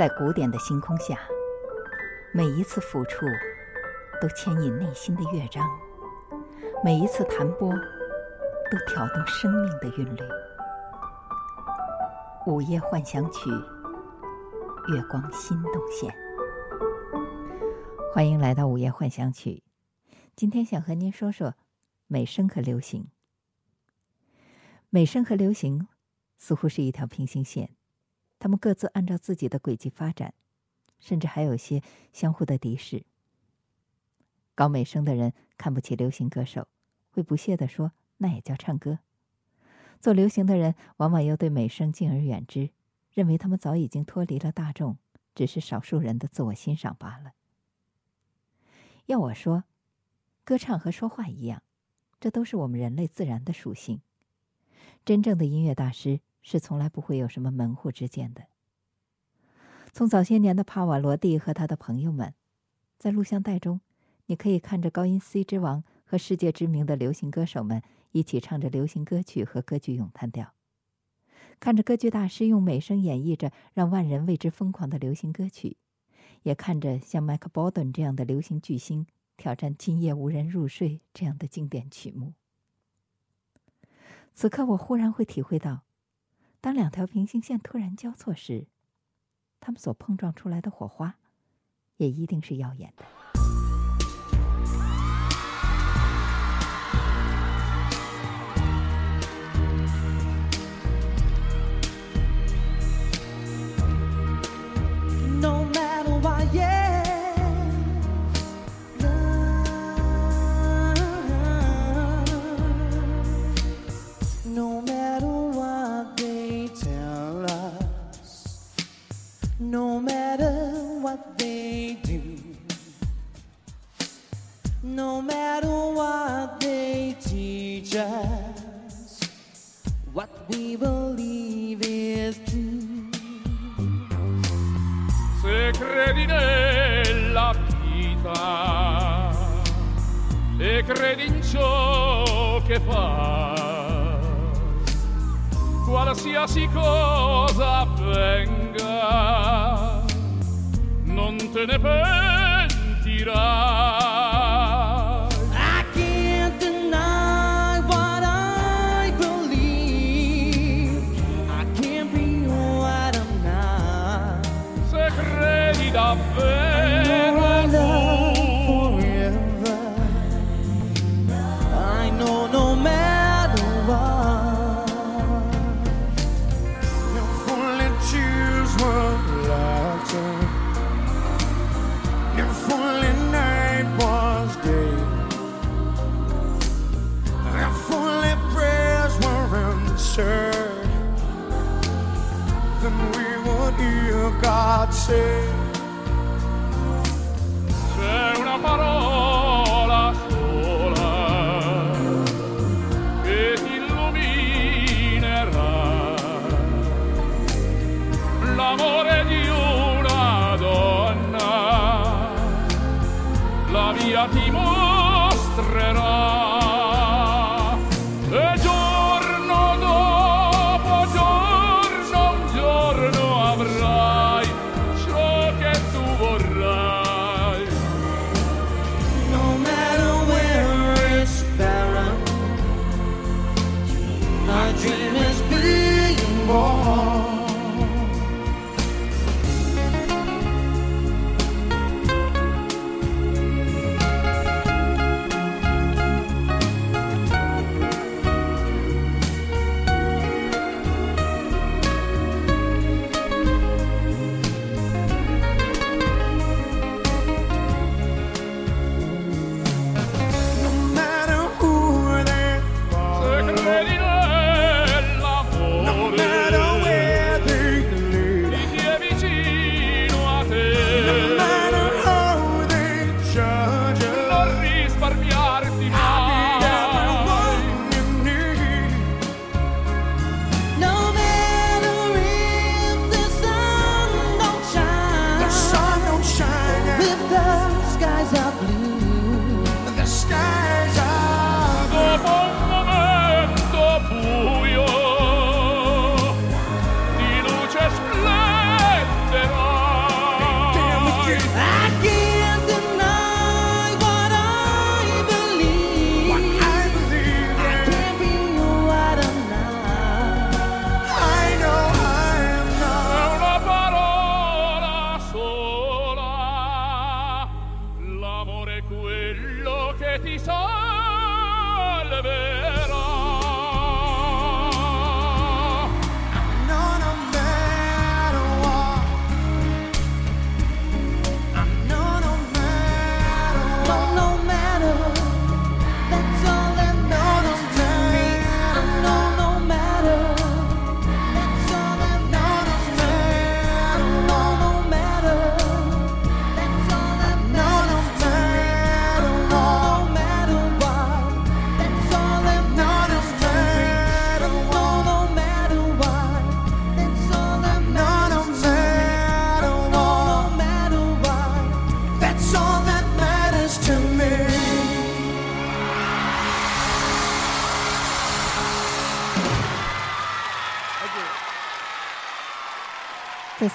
在古典的星空下，每一次抚触都牵引内心的乐章，每一次弹拨都挑动生命的韵律。午夜幻想曲，月光心动线。欢迎来到午夜幻想曲。今天想和您说说美声和流行。美声和流行似乎是一条平行线。他们各自按照自己的轨迹发展，甚至还有些相互的敌视。搞美声的人看不起流行歌手，会不屑地说：“那也叫唱歌。”做流行的人往往又对美声敬而远之，认为他们早已经脱离了大众，只是少数人的自我欣赏罢了。要我说，歌唱和说话一样，这都是我们人类自然的属性。真正的音乐大师。是从来不会有什么门户之见的。从早些年的帕瓦罗蒂和他的朋友们，在录像带中，你可以看着高音 C 之王和世界知名的流行歌手们一起唱着流行歌曲和歌剧咏叹调，看着歌剧大师用美声演绎着让万人为之疯狂的流行歌曲，也看着像麦克·鲍顿这样的流行巨星挑战《今夜无人入睡》这样的经典曲目。此刻，我忽然会体会到。当两条平行线突然交错时，它们所碰撞出来的火花，也一定是耀眼的。Qualsiasi cosa avvenga, non te ne pentirai. ja Timor.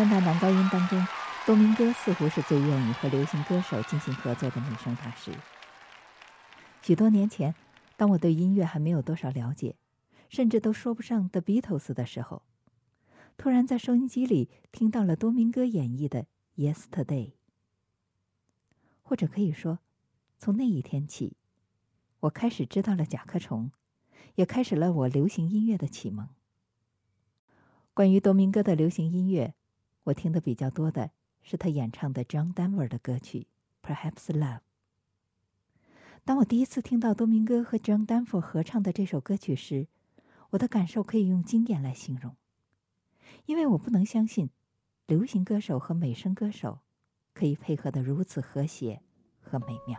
三大男高音当中，多明戈似乎是最愿意和流行歌手进行合作的女声大师。许多年前，当我对音乐还没有多少了解，甚至都说不上 The Beatles 的时候，突然在收音机里听到了多明戈演绎的《Yesterday》，或者可以说，从那一天起，我开始知道了甲壳虫，也开始了我流行音乐的启蒙。关于多明戈的流行音乐。我听的比较多的是他演唱的 John Denver 的歌曲《Perhaps Love》。当我第一次听到多明戈和 John Denver 合唱的这首歌曲时，我的感受可以用惊艳来形容，因为我不能相信，流行歌手和美声歌手可以配合的如此和谐和美妙。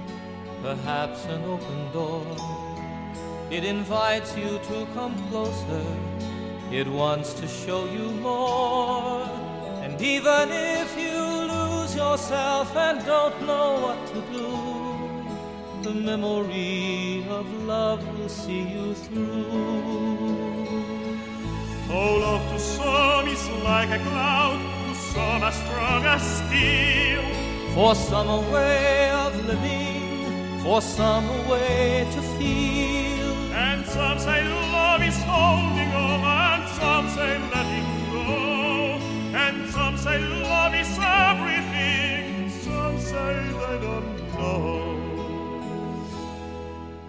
perhaps an open door. It invites you to come closer, it wants to show you more. And even if you lose yourself and don't know what to do, the memory of love will see you through. Oh, love to some is like a cloud, to some as strong as steel. For some a way of living for some way to feel. And some say love is holding on, and some say letting go. And some say love is everything, some say they don't know.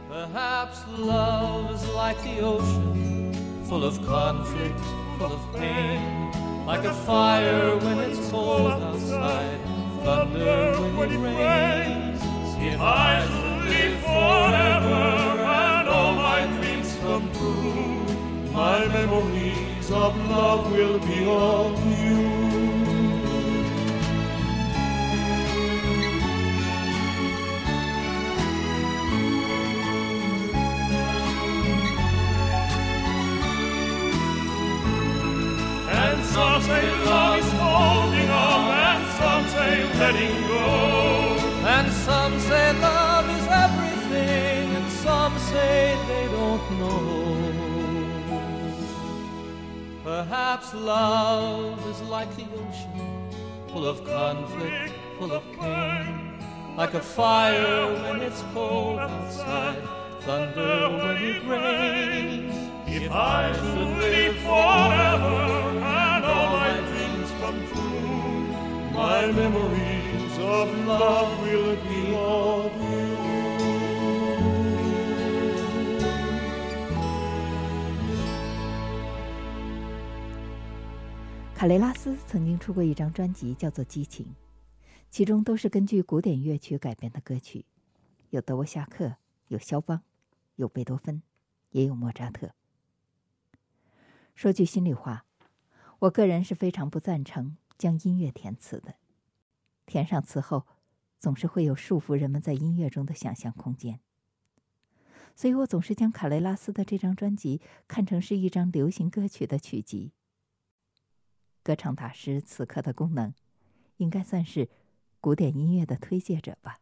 Perhaps love is like the ocean, full of conflict, full of pain. Like a fire when it's cold outside, thunder when it rains. If I forever and all my dreams come true, my memories of love will be of you. And some say love is holding on, and some say letting go. And some say love say they don't know. Perhaps love is like the ocean, full of conflict, full of pain. Like a fire when it's cold outside, thunder when it rains. If I should live forever and all my dreams come true, my memories of love will be of 卡雷拉斯曾经出过一张专辑，叫做《激情》，其中都是根据古典乐曲改编的歌曲，有德沃夏克，有肖邦，有贝多芬，也有莫扎特。说句心里话，我个人是非常不赞成将音乐填词的。填上词后，总是会有束缚人们在音乐中的想象空间。所以我总是将卡雷拉斯的这张专辑看成是一张流行歌曲的曲集。歌唱大师此刻的功能，应该算是古典音乐的推介者吧。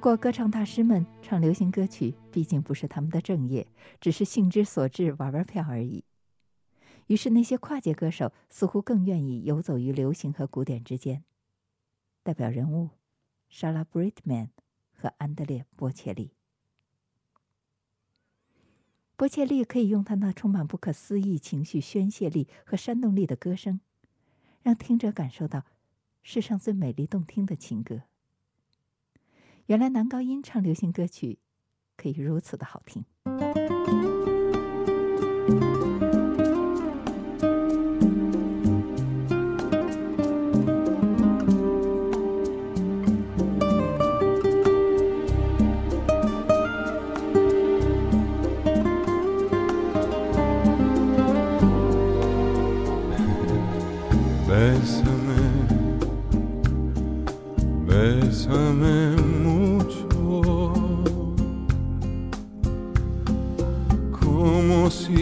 不过，歌唱大师们唱流行歌曲毕竟不是他们的正业，只是兴之所至，玩玩票而已。于是，那些跨界歌手似乎更愿意游走于流行和古典之间。代表人物：莎拉·布瑞特曼和安德烈·波切利。波切利可以用他那充满不可思议情绪宣泄力和煽动力的歌声，让听者感受到世上最美丽动听的情歌。原来男高音唱流行歌曲可以如此的好听。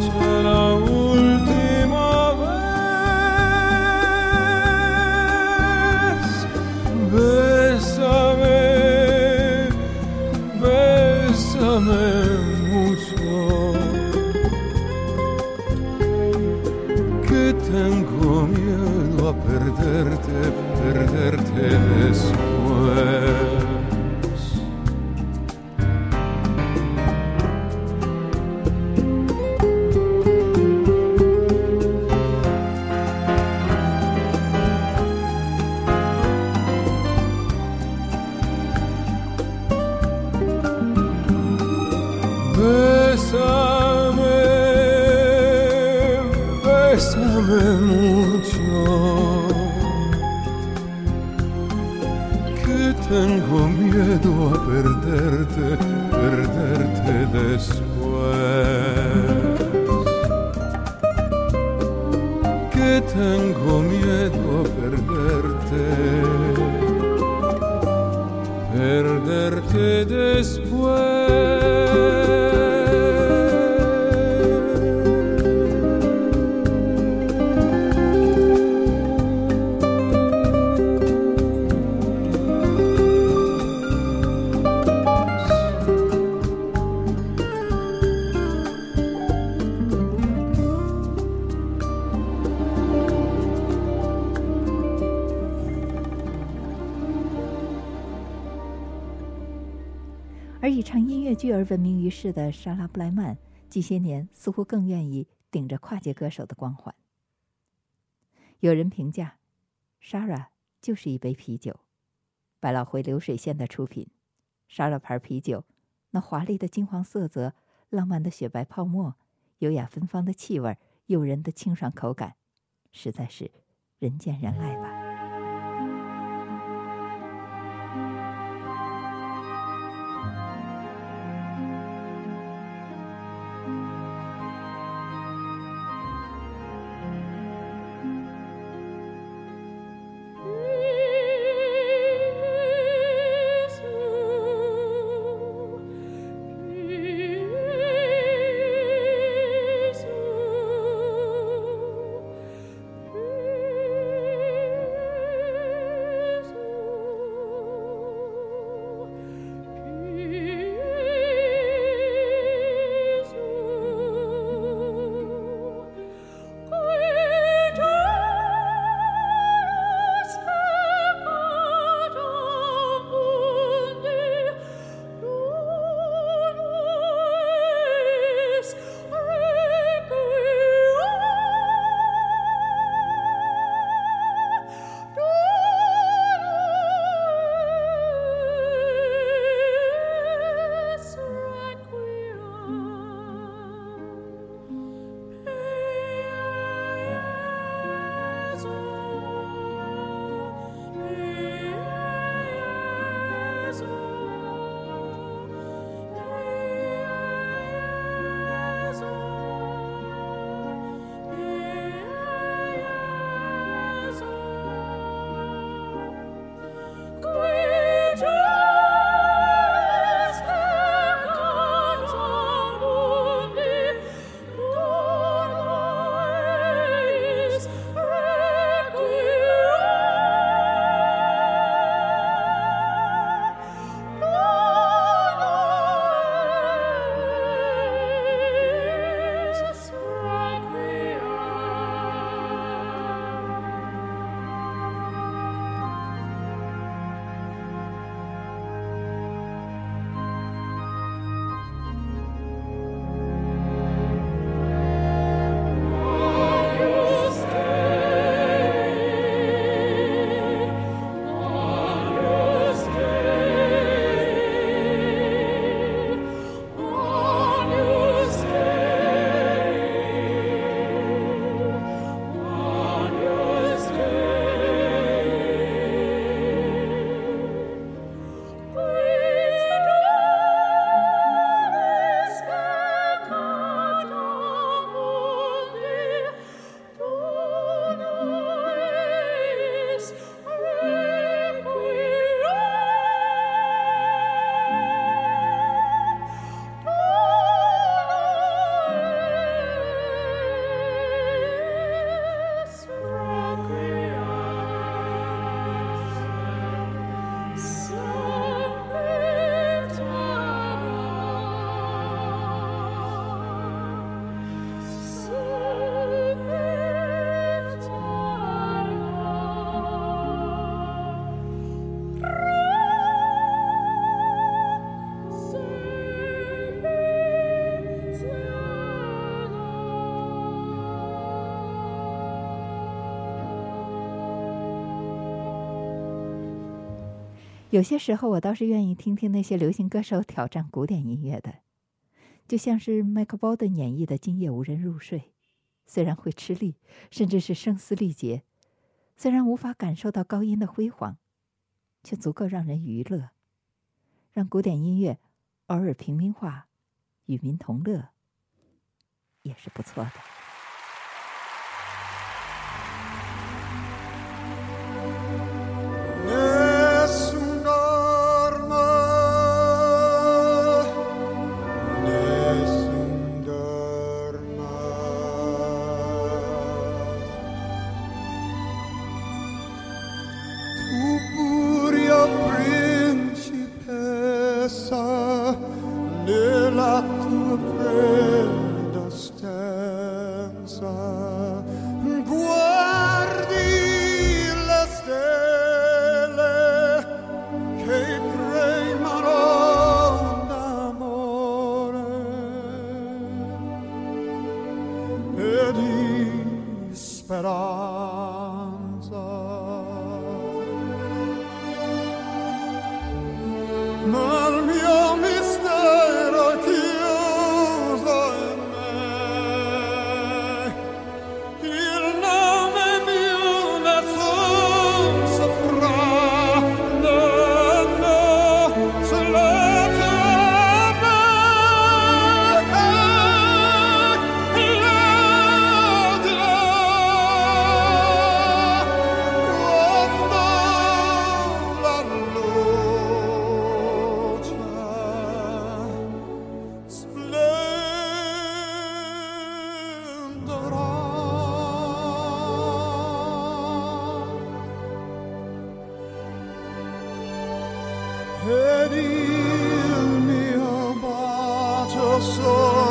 La última vez, besame, besame mucho que tengo miedo a perderte, perderte, Jesús. Tengo miedo a perderte, perderte después. 是的莎拉·布莱曼，近些年似乎更愿意顶着跨界歌手的光环。有人评价莎拉就是一杯啤酒，百老汇流水线的出品莎拉牌啤酒，那华丽的金黄色泽，浪漫的雪白泡沫，优雅芬芳的气味，诱人的清爽口感，实在是人见人爱吧。有些时候，我倒是愿意听听那些流行歌手挑战古典音乐的，就像是麦克鲍顿演绎的《今夜无人入睡》，虽然会吃力，甚至是声嘶力竭，虽然无法感受到高音的辉煌，却足够让人娱乐，让古典音乐偶尔平民化，与民同乐，也是不错的。more. 说。